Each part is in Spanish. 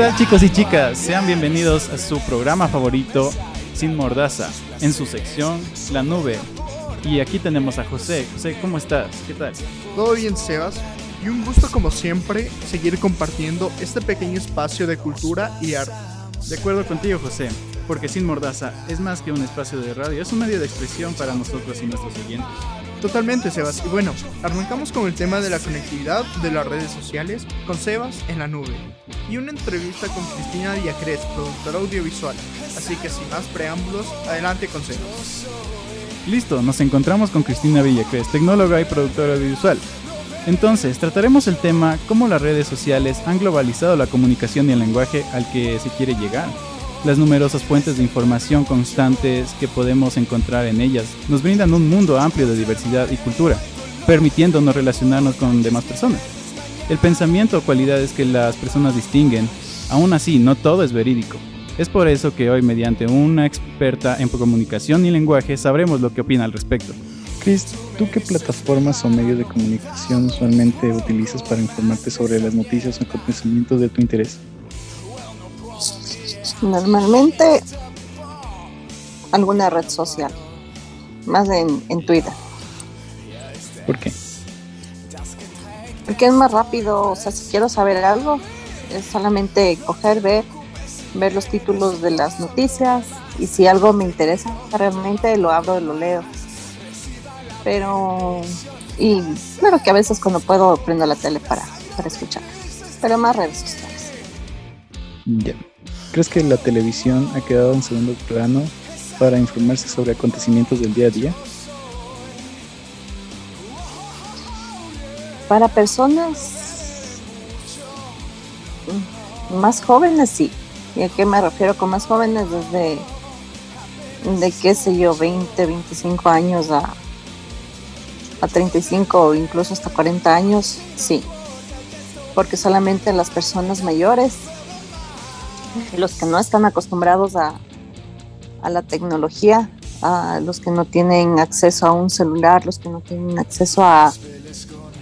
tal chicos y chicas? Sean bienvenidos a su programa favorito Sin Mordaza, en su sección La Nube. Y aquí tenemos a José. José, ¿cómo estás? ¿Qué tal? Todo bien, Sebas. Y un gusto como siempre seguir compartiendo este pequeño espacio de cultura y arte. De acuerdo contigo, José, porque Sin Mordaza es más que un espacio de radio, es un medio de expresión para nosotros y nuestros oyentes. Totalmente, Sebas. Y bueno, arrancamos con el tema de la conectividad de las redes sociales con Sebas en la nube. Y una entrevista con Cristina Villacres, productora audiovisual. Así que sin más preámbulos, adelante con Sebas. Listo, nos encontramos con Cristina Villacres, tecnóloga y productora audiovisual. Entonces, trataremos el tema cómo las redes sociales han globalizado la comunicación y el lenguaje al que se quiere llegar. Las numerosas fuentes de información constantes que podemos encontrar en ellas nos brindan un mundo amplio de diversidad y cultura, permitiéndonos relacionarnos con demás personas. El pensamiento o cualidades que las personas distinguen, aún así, no todo es verídico. Es por eso que hoy, mediante una experta en comunicación y lenguaje, sabremos lo que opina al respecto. Chris, ¿tú qué plataformas o medios de comunicación usualmente utilizas para informarte sobre las noticias o acontecimientos de tu interés? Normalmente alguna red social, más en, en Twitter. ¿Por qué? Porque es más rápido, o sea, si quiero saber algo, es solamente coger, ver, ver los títulos de las noticias y si algo me interesa realmente lo abro y lo leo. Pero, y claro que a veces cuando puedo prendo la tele para, para escuchar, pero más redes sociales. Ya. ¿Crees que la televisión ha quedado en segundo plano para informarse sobre acontecimientos del día a día? Para personas más jóvenes, sí. ¿Y a qué me refiero con más jóvenes? Desde, de qué sé yo, 20, 25 años a, a 35 o incluso hasta 40 años, sí. Porque solamente las personas mayores, los que no están acostumbrados a, la tecnología, a los que no tienen acceso a un celular, los que no tienen acceso a,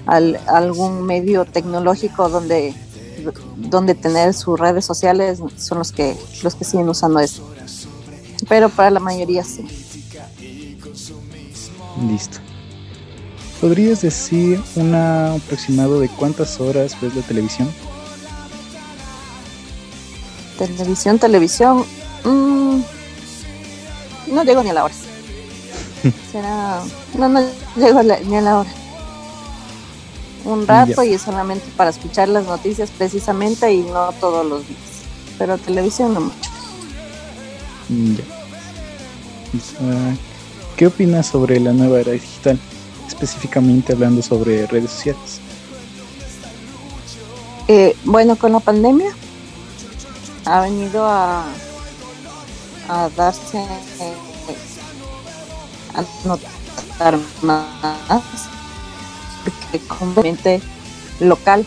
al- algún medio tecnológico donde, donde tener sus redes sociales son los que, los que siguen usando eso. Pero para la mayoría sí. Listo. ¿Podrías decir un aproximado de cuántas horas ves la televisión? Televisión, televisión. mm, no llego ni a la hora. Será. No, no llego ni a la hora. Un rato y es solamente para escuchar las noticias precisamente y no todos los días. Pero televisión no mucho. Mm, Ya. Ah, ¿Qué opinas sobre la nueva era digital? Específicamente hablando sobre redes sociales. Eh, bueno, con la pandemia ha venido a, a darse eh, a notar más porque completamente local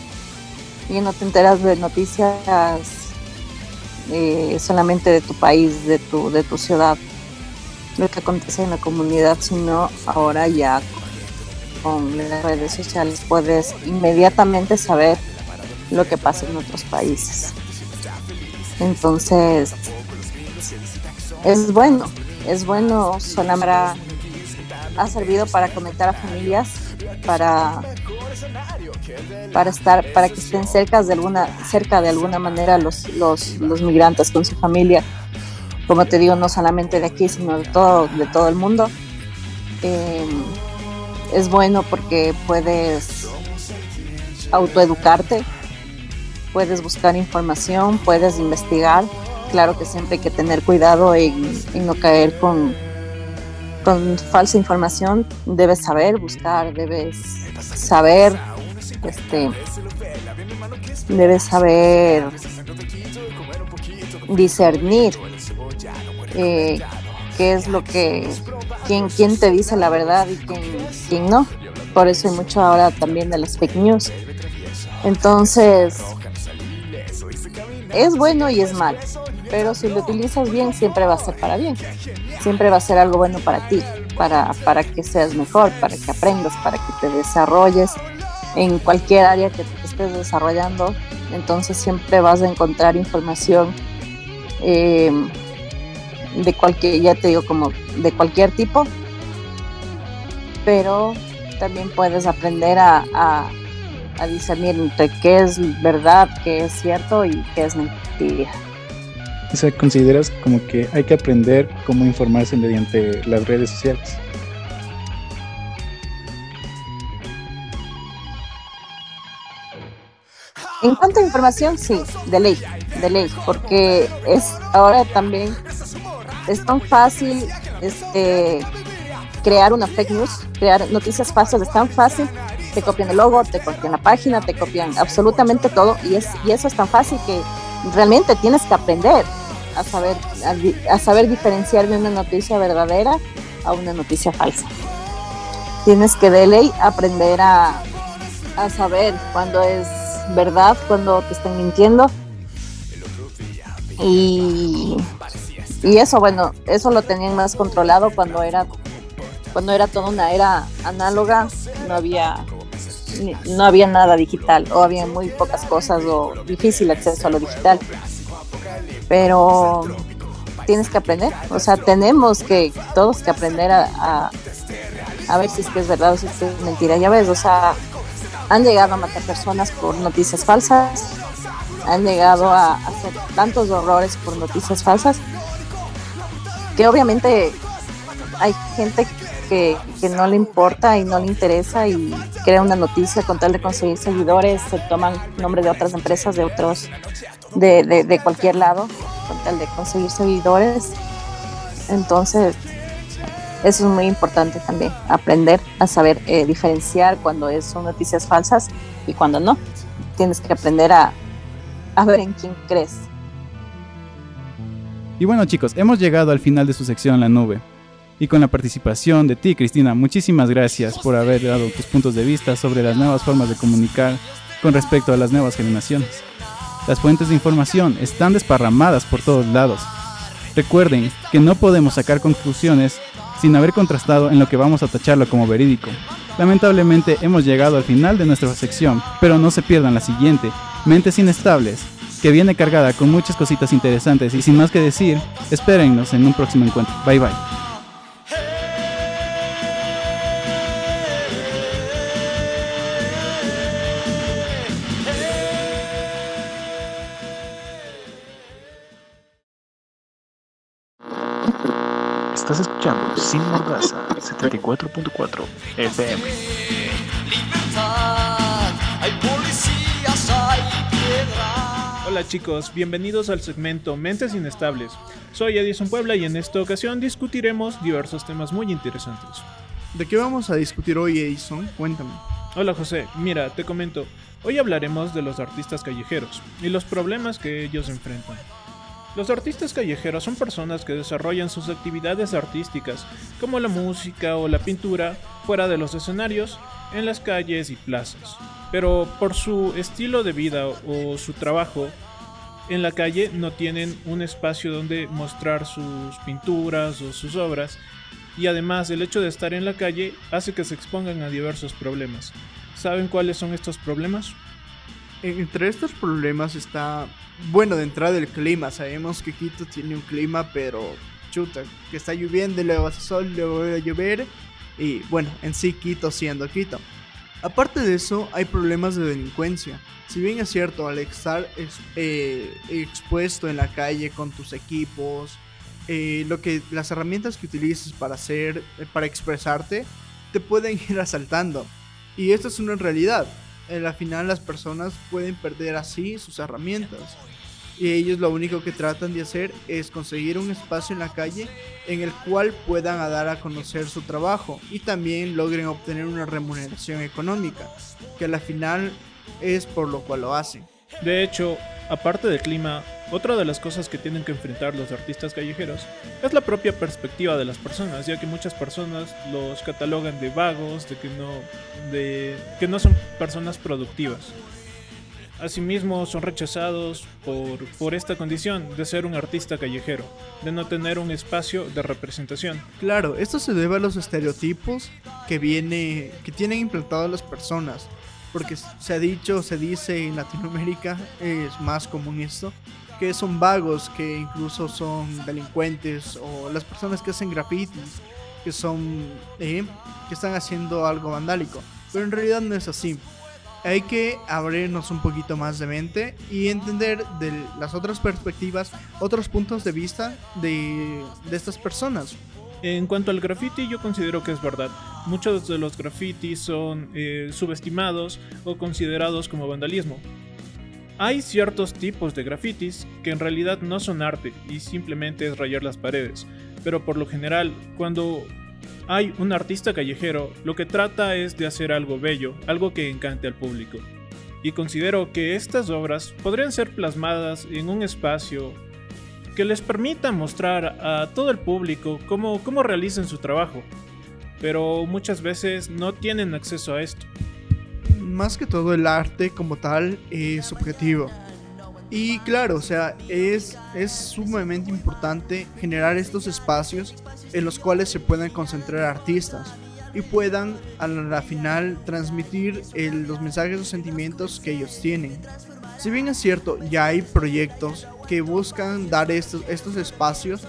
y no te enteras de noticias eh, solamente de tu país, de tu, de tu ciudad, lo que acontece en la comunidad, sino ahora ya con las redes sociales puedes inmediatamente saber lo que pasa en otros países. Entonces, es bueno, es bueno, Sonambra ha servido para conectar a familias, para, para estar, para que estén cerca de alguna, cerca de alguna manera los, los, los migrantes con su familia. Como te digo, no solamente de aquí, sino de todo, de todo el mundo. Eh, es bueno porque puedes autoeducarte, puedes buscar información, puedes investigar. Claro que siempre hay que tener cuidado en, en no caer con, con falsa información. Debes saber buscar, debes saber, este, debes saber discernir eh, qué es lo que, quién, quién te dice la verdad y quién, quién no. Por eso hay mucho ahora también de las fake news. Entonces, es bueno y es malo, pero si lo utilizas bien, siempre va a ser para bien. Siempre va a ser algo bueno para ti, para, para que seas mejor, para que aprendas, para que te desarrolles en cualquier área que te estés desarrollando. entonces siempre vas a encontrar información eh, de cualquier, ya te digo, como de cualquier tipo, pero también puedes aprender a, a discernir entre qué es verdad, qué es cierto y qué es mentira. O sea, consideras como que hay que aprender cómo informarse mediante las redes sociales. En cuanto a información, sí, de ley, de ley, porque es ahora también es tan fácil este, crear una fake news, crear noticias falsas, es tan fácil, te copian el logo, te copian la página, te copian absolutamente todo y, es, y eso es tan fácil que realmente tienes que aprender a saber, a, saber diferenciar de una noticia verdadera a una noticia falsa. Tienes que de aprender a, a saber cuándo es verdad, cuando te están mintiendo. Y, y eso, bueno, eso lo tenían más controlado cuando era cuando era toda una era análoga, no había no había nada digital o había muy pocas cosas o difícil acceso a lo digital. Pero tienes que aprender, o sea, tenemos que todos que aprender a, a, a ver si es que es verdad o si es que es mentira. Ya ves, o sea, han llegado a matar personas por noticias falsas, han llegado a hacer tantos horrores por noticias falsas, que obviamente hay gente que, no le importa y no le interesa y crea una noticia con tal de conseguir seguidores, se toman nombre de otras empresas, de otros, de, de, de cualquier lado, con tal de conseguir seguidores. Entonces, eso es muy importante también, aprender a saber eh, diferenciar cuando es, son noticias falsas y cuando no. Tienes que aprender a, a ver en quién crees. Y bueno chicos, hemos llegado al final de su sección La Nube. Y con la participación de ti, Cristina, muchísimas gracias por haber dado tus puntos de vista sobre las nuevas formas de comunicar con respecto a las nuevas generaciones. Las fuentes de información están desparramadas por todos lados. Recuerden que no podemos sacar conclusiones sin haber contrastado en lo que vamos a tacharlo como verídico. Lamentablemente hemos llegado al final de nuestra sección, pero no se pierdan la siguiente, Mentes Inestables, que viene cargada con muchas cositas interesantes y sin más que decir, espérennos en un próximo encuentro. Bye bye. Escuchando Sin Mordaza 74.4 FM. Hola chicos, bienvenidos al segmento Mentes Inestables. Soy Edison Puebla y en esta ocasión discutiremos diversos temas muy interesantes. ¿De qué vamos a discutir hoy, Edison? Cuéntame. Hola José, mira, te comento. Hoy hablaremos de los artistas callejeros y los problemas que ellos enfrentan. Los artistas callejeros son personas que desarrollan sus actividades artísticas, como la música o la pintura, fuera de los escenarios, en las calles y plazas. Pero por su estilo de vida o su trabajo, en la calle no tienen un espacio donde mostrar sus pinturas o sus obras, y además el hecho de estar en la calle hace que se expongan a diversos problemas. ¿Saben cuáles son estos problemas? Entre estos problemas está, bueno, de entrada el clima. Sabemos que Quito tiene un clima, pero chuta, que está lloviendo, luego hace sol, luego va a llover. Y bueno, en sí Quito siendo Quito. Aparte de eso, hay problemas de delincuencia. Si bien es cierto, al estar ex, eh, expuesto en la calle con tus equipos, eh, lo que, las herramientas que utilices para hacer, eh, para expresarte, te pueden ir asaltando. Y esto es una realidad en la final las personas pueden perder así sus herramientas. Y ellos lo único que tratan de hacer es conseguir un espacio en la calle en el cual puedan dar a conocer su trabajo y también logren obtener una remuneración económica, que a la final es por lo cual lo hacen. De hecho, aparte del clima, otra de las cosas que tienen que enfrentar los artistas callejeros es la propia perspectiva de las personas, ya que muchas personas los catalogan de vagos, de que no, de, que no son personas productivas. Asimismo, son rechazados por, por esta condición de ser un artista callejero, de no tener un espacio de representación. Claro, esto se debe a los estereotipos que, viene, que tienen implantados las personas porque se ha dicho, se dice en Latinoamérica, es más común esto, que son vagos, que incluso son delincuentes o las personas que hacen grafitis, que son eh, que están haciendo algo vandálico, pero en realidad no es así. Hay que abrirnos un poquito más de mente y entender de las otras perspectivas, otros puntos de vista de, de estas personas. En cuanto al graffiti, yo considero que es verdad. Muchos de los grafitis son eh, subestimados o considerados como vandalismo. Hay ciertos tipos de grafitis que en realidad no son arte y simplemente es rayar las paredes, pero por lo general, cuando hay un artista callejero, lo que trata es de hacer algo bello, algo que encante al público. Y considero que estas obras podrían ser plasmadas en un espacio que les permita mostrar a todo el público cómo, cómo realizan su trabajo, pero muchas veces no tienen acceso a esto. Más que todo el arte como tal es subjetivo. Y claro, o sea, es, es sumamente importante generar estos espacios en los cuales se puedan concentrar artistas y puedan a la final transmitir los mensajes o sentimientos que ellos tienen. Si bien es cierto, ya hay proyectos que buscan dar estos, estos espacios,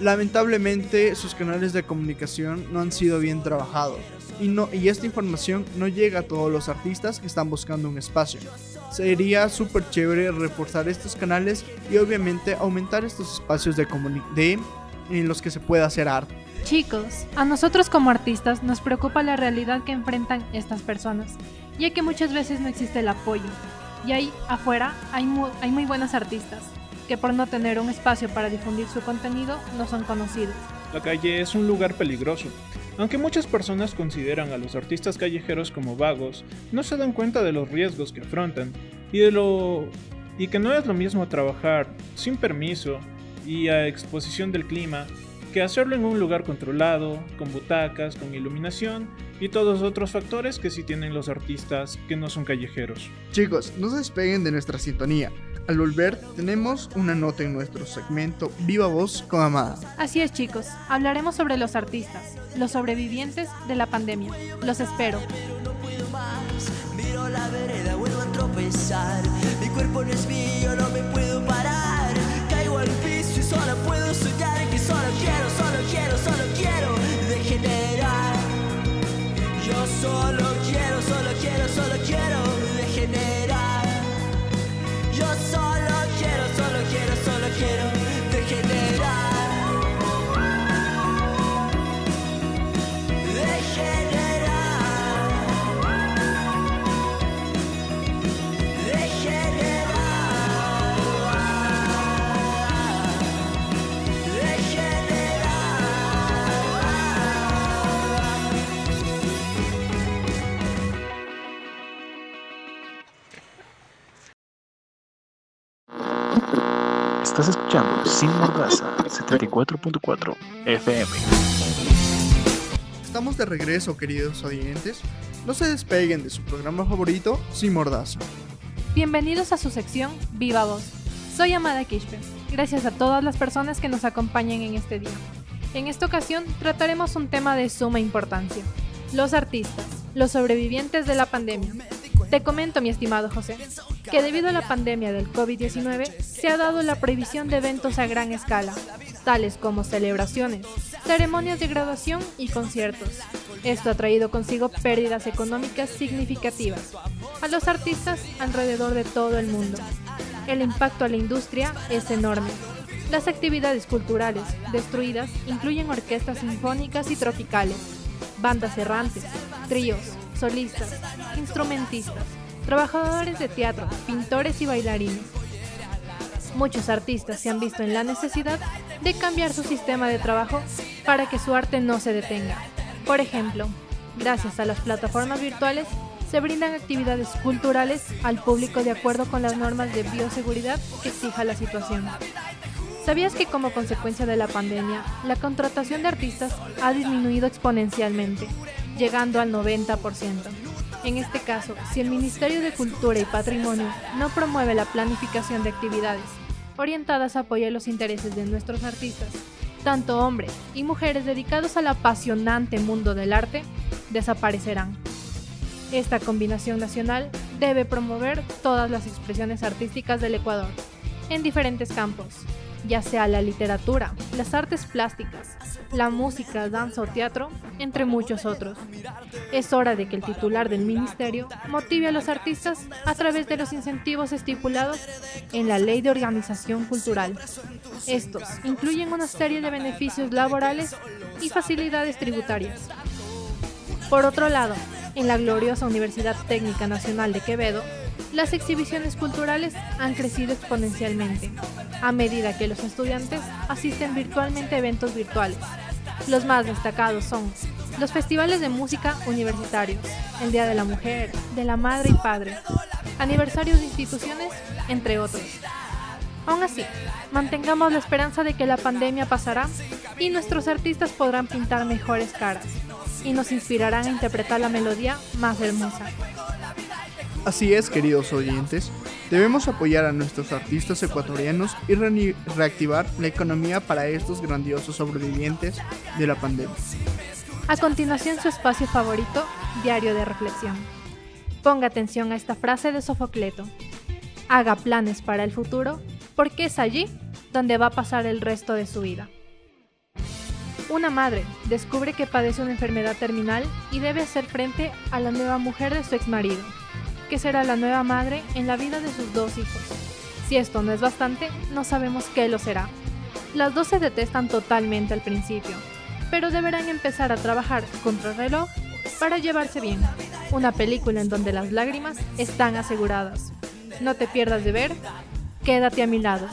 lamentablemente sus canales de comunicación no han sido bien trabajados y, no, y esta información no llega a todos los artistas que están buscando un espacio. Sería súper chévere reforzar estos canales y obviamente aumentar estos espacios de, de en los que se pueda hacer arte. Chicos, a nosotros como artistas nos preocupa la realidad que enfrentan estas personas, ya que muchas veces no existe el apoyo. Y ahí afuera hay hay muy buenos artistas, que por no tener un espacio para difundir su contenido no son conocidos. La calle es un lugar peligroso. Aunque muchas personas consideran a los artistas callejeros como vagos, no se dan cuenta de los riesgos que afrontan y de lo y que no es lo mismo trabajar sin permiso y a exposición del clima que hacerlo en un lugar controlado, con butacas, con iluminación y todos otros factores que sí tienen los artistas que no son callejeros. Chicos, no se despeguen de nuestra sintonía. Al volver, tenemos una nota en nuestro segmento Viva Voz con Amada. Así es, chicos. Hablaremos sobre los artistas, los sobrevivientes de la pandemia. Los espero. Miro la vereda, vuelvo a tropezar. Mi cuerpo no es mío, quiero, Sin Mordaza 74.4 FM. Estamos de regreso, queridos oyentes. No se despeguen de su programa favorito, Sin Mordaza. Bienvenidos a su sección Viva Voz. Soy Amada Kishpe. Gracias a todas las personas que nos acompañan en este día. En esta ocasión trataremos un tema de suma importancia. Los artistas, los sobrevivientes de la pandemia, te comento, mi estimado José, que debido a la pandemia del COVID-19 se ha dado la prohibición de eventos a gran escala, tales como celebraciones, ceremonias de graduación y conciertos. Esto ha traído consigo pérdidas económicas significativas a los artistas alrededor de todo el mundo. El impacto a la industria es enorme. Las actividades culturales destruidas incluyen orquestas sinfónicas y tropicales, bandas errantes, tríos, solistas, instrumentistas, trabajadores de teatro, pintores y bailarines. Muchos artistas se han visto en la necesidad de cambiar su sistema de trabajo para que su arte no se detenga. Por ejemplo, gracias a las plataformas virtuales se brindan actividades culturales al público de acuerdo con las normas de bioseguridad que exija la situación. ¿Sabías que como consecuencia de la pandemia, la contratación de artistas ha disminuido exponencialmente? Llegando al 90%. En este caso, si el Ministerio de Cultura y Patrimonio no promueve la planificación de actividades orientadas a apoyar los intereses de nuestros artistas, tanto hombres y mujeres dedicados al apasionante mundo del arte, desaparecerán. Esta combinación nacional debe promover todas las expresiones artísticas del Ecuador, en diferentes campos, ya sea la literatura, las artes plásticas, la música, danza o teatro, entre muchos otros. Es hora de que el titular del ministerio motive a los artistas a través de los incentivos estipulados en la Ley de Organización Cultural. Estos incluyen una serie de beneficios laborales y facilidades tributarias. Por otro lado, en la gloriosa Universidad Técnica Nacional de Quevedo, las exhibiciones culturales han crecido exponencialmente a medida que los estudiantes asisten virtualmente a eventos virtuales. Los más destacados son los festivales de música universitarios, el Día de la Mujer, de la Madre y Padre, aniversarios de instituciones, entre otros. Aún así, mantengamos la esperanza de que la pandemia pasará y nuestros artistas podrán pintar mejores caras y nos inspirarán a interpretar la melodía más hermosa. Así es, queridos oyentes, debemos apoyar a nuestros artistas ecuatorianos y reactivar la economía para estos grandiosos sobrevivientes de la pandemia. A continuación, su espacio favorito, Diario de Reflexión. Ponga atención a esta frase de Sofocleto. Haga planes para el futuro, porque es allí donde va a pasar el resto de su vida. Una madre descubre que padece una enfermedad terminal y debe hacer frente a la nueva mujer de su exmarido que será la nueva madre en la vida de sus dos hijos. Si esto no es bastante, no sabemos qué lo será. Las dos se detestan totalmente al principio, pero deberán empezar a trabajar contra el reloj para llevarse bien. Una película en donde las lágrimas están aseguradas. No te pierdas de ver, quédate a mi lado.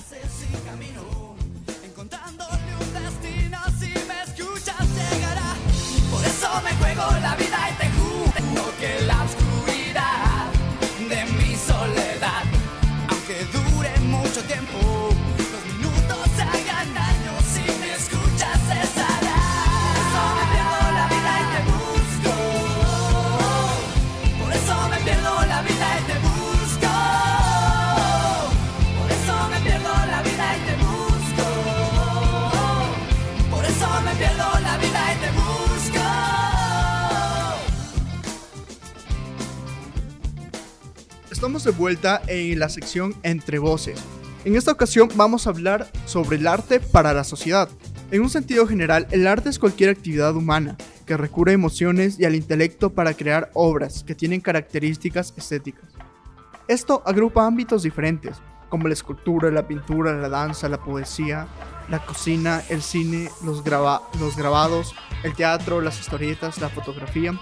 Estamos de vuelta en la sección Entre Voces. En esta ocasión vamos a hablar sobre el arte para la sociedad. En un sentido general, el arte es cualquier actividad humana que recurre a emociones y al intelecto para crear obras que tienen características estéticas. Esto agrupa ámbitos diferentes, como la escultura, la pintura, la danza, la poesía, la cocina, el cine, los, los grabados, el teatro, las historietas, la fotografía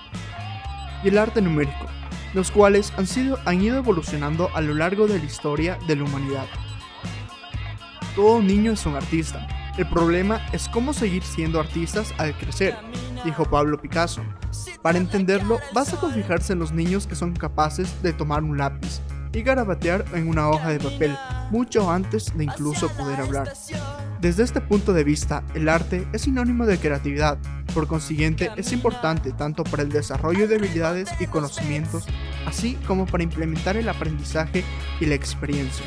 y el arte numérico los cuales han, sido, han ido evolucionando a lo largo de la historia de la humanidad. Todo niño es un artista. El problema es cómo seguir siendo artistas al crecer, dijo Pablo Picasso. Para entenderlo, basta con fijarse en los niños que son capaces de tomar un lápiz y garabatear en una hoja de papel mucho antes de incluso poder hablar. Desde este punto de vista, el arte es sinónimo de creatividad, por consiguiente es importante tanto para el desarrollo de habilidades y conocimientos, así como para implementar el aprendizaje y la experiencia.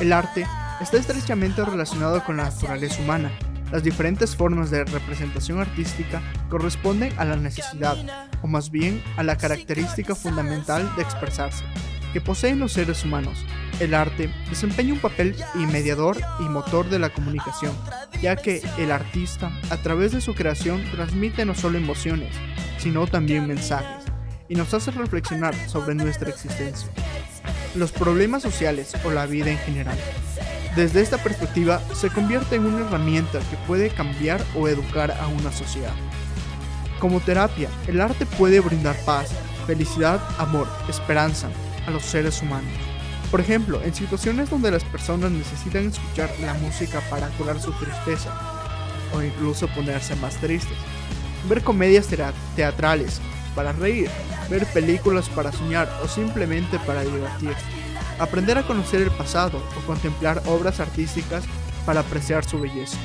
El arte está estrechamente relacionado con la naturaleza humana. Las diferentes formas de representación artística corresponden a la necesidad, o más bien a la característica fundamental de expresarse que poseen los seres humanos. El arte desempeña un papel mediador y motor de la comunicación, ya que el artista, a través de su creación, transmite no solo emociones, sino también mensajes, y nos hace reflexionar sobre nuestra existencia, los problemas sociales o la vida en general. Desde esta perspectiva, se convierte en una herramienta que puede cambiar o educar a una sociedad. Como terapia, el arte puede brindar paz, felicidad, amor, esperanza, a los seres humanos. Por ejemplo, en situaciones donde las personas necesitan escuchar la música para curar su tristeza o incluso ponerse más tristes. Ver comedias teatrales para reír, ver películas para soñar o simplemente para divertir. Aprender a conocer el pasado o contemplar obras artísticas para apreciar su belleza.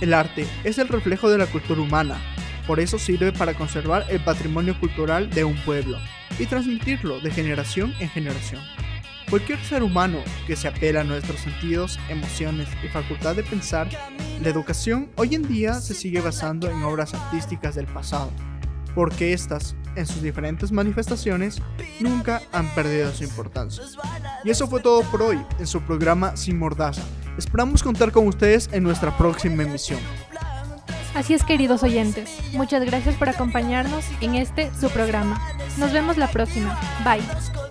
El arte es el reflejo de la cultura humana, por eso sirve para conservar el patrimonio cultural de un pueblo y transmitirlo de generación en generación. Cualquier ser humano que se apela a nuestros sentidos, emociones y facultad de pensar, la educación hoy en día se sigue basando en obras artísticas del pasado, porque éstas en sus diferentes manifestaciones, nunca han perdido su importancia. Y eso fue todo por hoy en su programa Sin Mordaza. Esperamos contar con ustedes en nuestra próxima emisión. Así es, queridos oyentes, muchas gracias por acompañarnos en este su programa. Nos vemos la próxima. Bye.